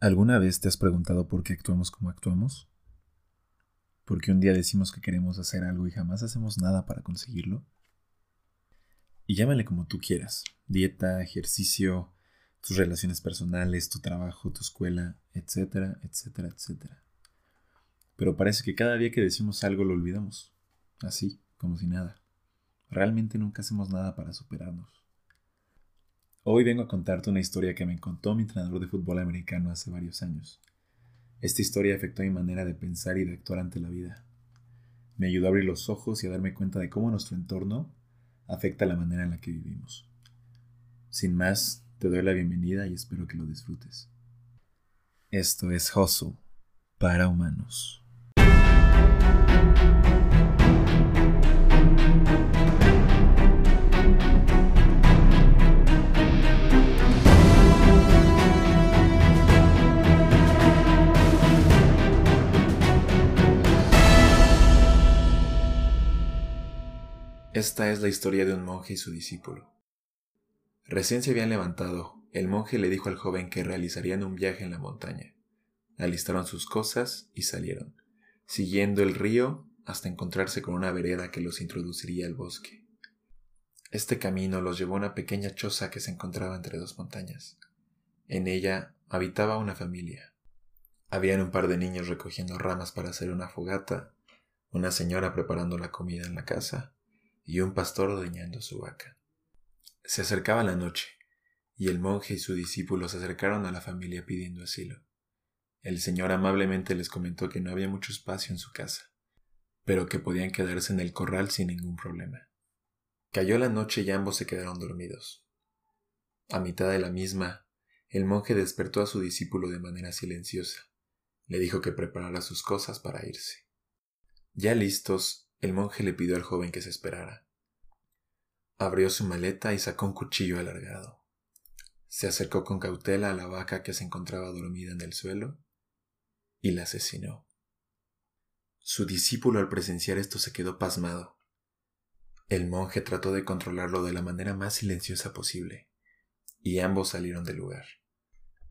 ¿Alguna vez te has preguntado por qué actuamos como actuamos? ¿Por qué un día decimos que queremos hacer algo y jamás hacemos nada para conseguirlo? Y llámale como tú quieras. Dieta, ejercicio, tus relaciones personales, tu trabajo, tu escuela, etcétera, etcétera, etcétera. Pero parece que cada día que decimos algo lo olvidamos. Así, como si nada. Realmente nunca hacemos nada para superarnos. Hoy vengo a contarte una historia que me contó mi entrenador de fútbol americano hace varios años. Esta historia afectó mi manera de pensar y de actuar ante la vida. Me ayudó a abrir los ojos y a darme cuenta de cómo nuestro entorno afecta la manera en la que vivimos. Sin más, te doy la bienvenida y espero que lo disfrutes. Esto es Hustle para humanos. Esta es la historia de un monje y su discípulo. Recién se habían levantado, el monje le dijo al joven que realizarían un viaje en la montaña. Alistaron sus cosas y salieron, siguiendo el río hasta encontrarse con una vereda que los introduciría al bosque. Este camino los llevó a una pequeña choza que se encontraba entre dos montañas. En ella habitaba una familia. Habían un par de niños recogiendo ramas para hacer una fogata, una señora preparando la comida en la casa, y un pastor ordeñando su vaca. Se acercaba la noche, y el monje y su discípulo se acercaron a la familia pidiendo asilo. El señor amablemente les comentó que no había mucho espacio en su casa, pero que podían quedarse en el corral sin ningún problema. Cayó la noche y ambos se quedaron dormidos. A mitad de la misma, el monje despertó a su discípulo de manera silenciosa. Le dijo que preparara sus cosas para irse. Ya listos, el monje le pidió al joven que se esperara. Abrió su maleta y sacó un cuchillo alargado. Se acercó con cautela a la vaca que se encontraba dormida en el suelo y la asesinó. Su discípulo al presenciar esto se quedó pasmado. El monje trató de controlarlo de la manera más silenciosa posible, y ambos salieron del lugar.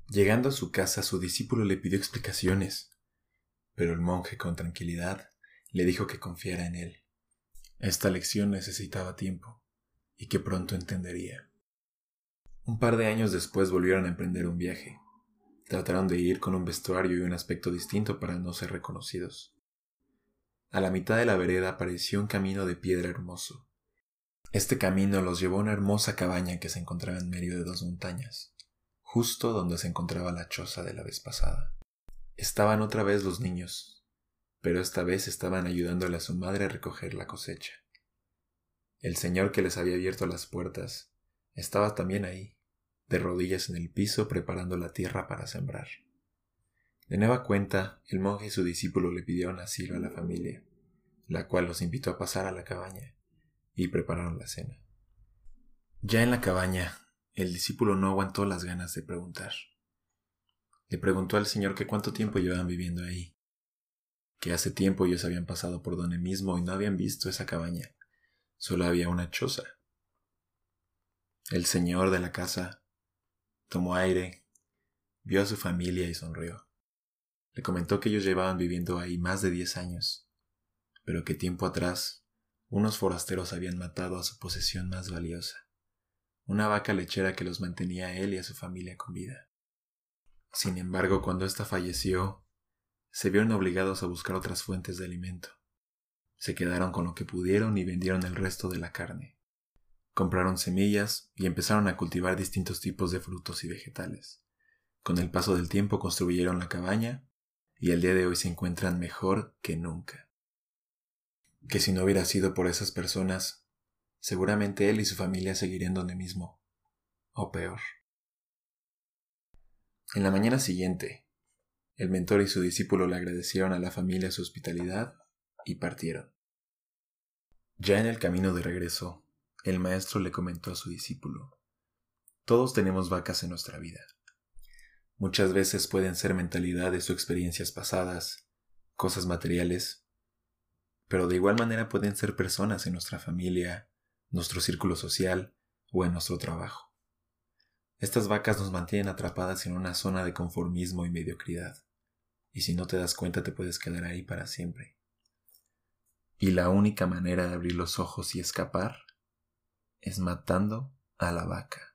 Llegando a su casa, su discípulo le pidió explicaciones, pero el monje con tranquilidad le dijo que confiara en él. Esta lección necesitaba tiempo y que pronto entendería. Un par de años después volvieron a emprender un viaje. Trataron de ir con un vestuario y un aspecto distinto para no ser reconocidos. A la mitad de la vereda apareció un camino de piedra hermoso. Este camino los llevó a una hermosa cabaña que se encontraba en medio de dos montañas, justo donde se encontraba la choza de la vez pasada. Estaban otra vez los niños, pero esta vez estaban ayudándole a su madre a recoger la cosecha. El señor que les había abierto las puertas estaba también ahí, de rodillas en el piso preparando la tierra para sembrar. De nueva cuenta, el monje y su discípulo le pidieron asilo a la familia, la cual los invitó a pasar a la cabaña, y prepararon la cena. Ya en la cabaña, el discípulo no aguantó las ganas de preguntar. Le preguntó al señor que cuánto tiempo llevaban viviendo ahí, que hace tiempo ellos habían pasado por donde mismo y no habían visto esa cabaña. Solo había una choza. El señor de la casa tomó aire, vio a su familia y sonrió. Le comentó que ellos llevaban viviendo ahí más de diez años, pero que tiempo atrás unos forasteros habían matado a su posesión más valiosa, una vaca lechera que los mantenía a él y a su familia con vida. Sin embargo, cuando ésta falleció, se vieron obligados a buscar otras fuentes de alimento. Se quedaron con lo que pudieron y vendieron el resto de la carne. Compraron semillas y empezaron a cultivar distintos tipos de frutos y vegetales. Con el paso del tiempo construyeron la cabaña y al día de hoy se encuentran mejor que nunca. Que si no hubiera sido por esas personas, seguramente él y su familia seguirían donde mismo, o peor. En la mañana siguiente, el mentor y su discípulo le agradecieron a la familia su hospitalidad y partieron. Ya en el camino de regreso, el maestro le comentó a su discípulo, Todos tenemos vacas en nuestra vida. Muchas veces pueden ser mentalidades o experiencias pasadas, cosas materiales, pero de igual manera pueden ser personas en nuestra familia, nuestro círculo social o en nuestro trabajo. Estas vacas nos mantienen atrapadas en una zona de conformismo y mediocridad, y si no te das cuenta te puedes quedar ahí para siempre. Y la única manera de abrir los ojos y escapar es matando a la vaca.